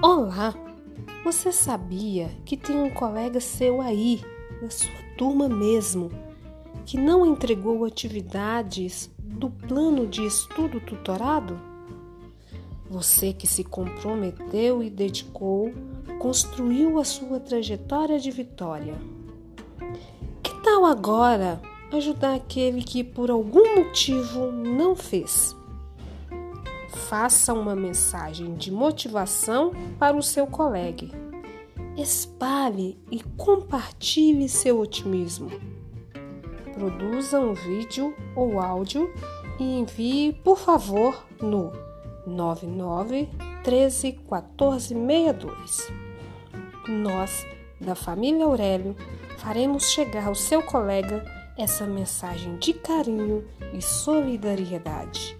Olá! Você sabia que tem um colega seu aí, da sua turma mesmo, que não entregou atividades do plano de estudo tutorado? Você que se comprometeu e dedicou, construiu a sua trajetória de vitória. Que tal agora ajudar aquele que por algum motivo não fez? Faça uma mensagem de motivação para o seu colega. Espalhe e compartilhe seu otimismo. Produza um vídeo ou áudio e envie, por favor, no 99 13 14 62. Nós, da família Aurélio, faremos chegar ao seu colega essa mensagem de carinho e solidariedade.